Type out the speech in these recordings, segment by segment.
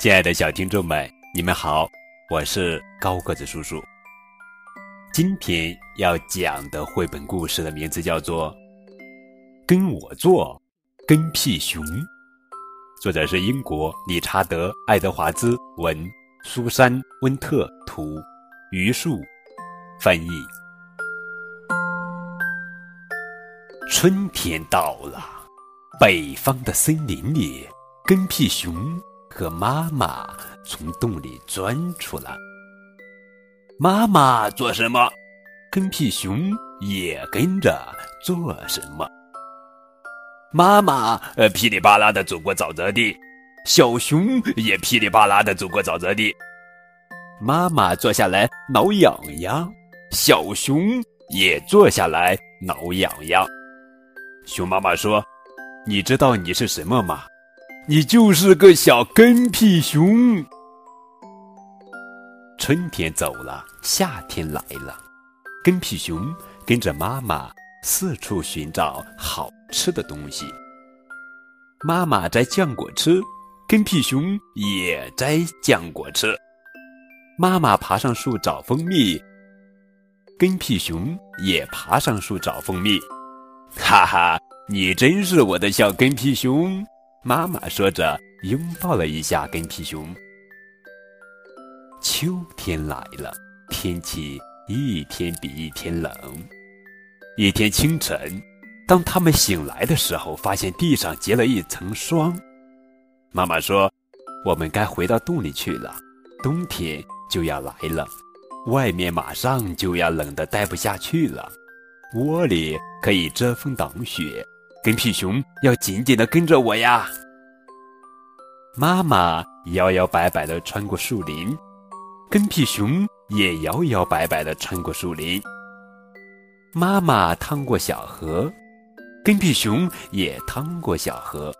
亲爱的小听众们，你们好，我是高个子叔叔。今天要讲的绘本故事的名字叫做《跟我做跟屁熊》，作者是英国理查德·爱德华兹文，苏珊·温特图，榆树翻译。春天到了，北方的森林里，跟屁熊和妈妈从洞里钻出来。妈妈做什么，跟屁熊也跟着做什么。妈妈呃噼里啪啦的走过沼泽地，小熊也噼里啪啦的走过沼泽地。妈妈坐下来挠痒痒，小熊也坐下来挠痒痒。熊妈妈说：“你知道你是什么吗？你就是个小跟屁熊。”春天走了，夏天来了，跟屁熊跟着妈妈四处寻找好吃的东西。妈妈摘浆果吃，跟屁熊也摘浆果吃。妈妈爬上树找蜂蜜，跟屁熊也爬上树找蜂蜜。哈哈，你真是我的小跟屁熊！妈妈说着，拥抱了一下跟屁熊。秋天来了，天气一天比一天冷。一天清晨，当他们醒来的时候，发现地上结了一层霜。妈妈说：“我们该回到洞里去了，冬天就要来了，外面马上就要冷得待不下去了。”窝里可以遮风挡雪，跟屁熊要紧紧的跟着我呀。妈妈摇摇摆摆的穿过树林，跟屁熊也摇摇摆摆的穿过树林。妈妈趟过小河，跟屁熊也趟过小河。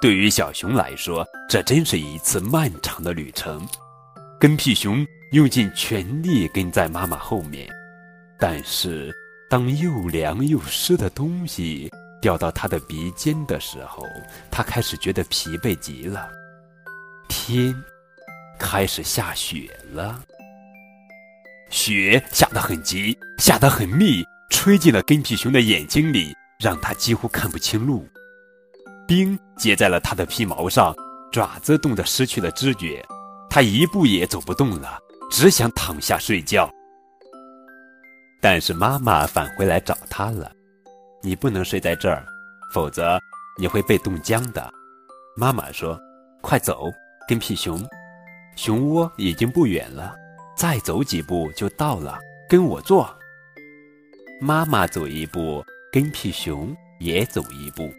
对于小熊来说，这真是一次漫长的旅程。跟屁熊用尽全力跟在妈妈后面，但是。当又凉又湿的东西掉到他的鼻尖的时候，他开始觉得疲惫极了。天开始下雪了，雪下得很急，下得很密，吹进了跟屁熊的眼睛里，让他几乎看不清路。冰结在了他的皮毛上，爪子冻得失去了知觉，他一步也走不动了，只想躺下睡觉。但是妈妈返回来找他了，你不能睡在这儿，否则你会被冻僵的。妈妈说：“快走，跟屁熊，熊窝已经不远了，再走几步就到了。跟我做。”妈妈走一步，跟屁熊也走一步。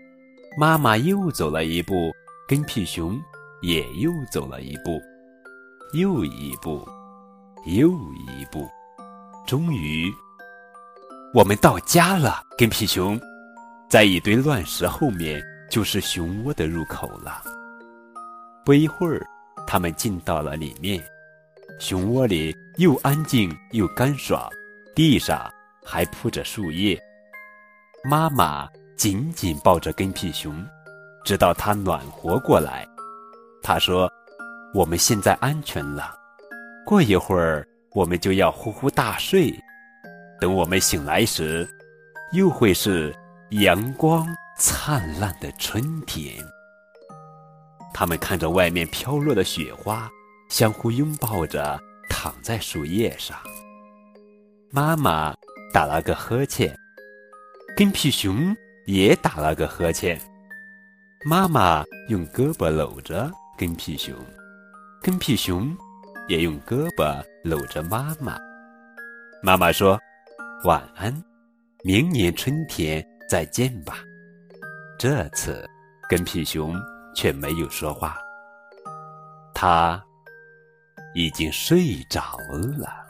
妈妈又走了一步，跟屁熊也又走了一步，又一步，又一步，终于。我们到家了，跟屁熊，在一堆乱石后面就是熊窝的入口了。不一会儿，他们进到了里面，熊窝里又安静又干爽，地上还铺着树叶。妈妈紧紧抱着跟屁熊，直到它暖和过来。她说：“我们现在安全了，过一会儿我们就要呼呼大睡。”等我们醒来时，又会是阳光灿烂的春天。他们看着外面飘落的雪花，相互拥抱着躺在树叶上。妈妈打了个呵欠，跟屁熊也打了个呵欠。妈妈用胳膊搂着跟屁熊，跟屁熊也用胳膊搂着妈妈。妈妈说。晚安，明年春天再见吧。这次，跟屁熊却没有说话，他已经睡着了。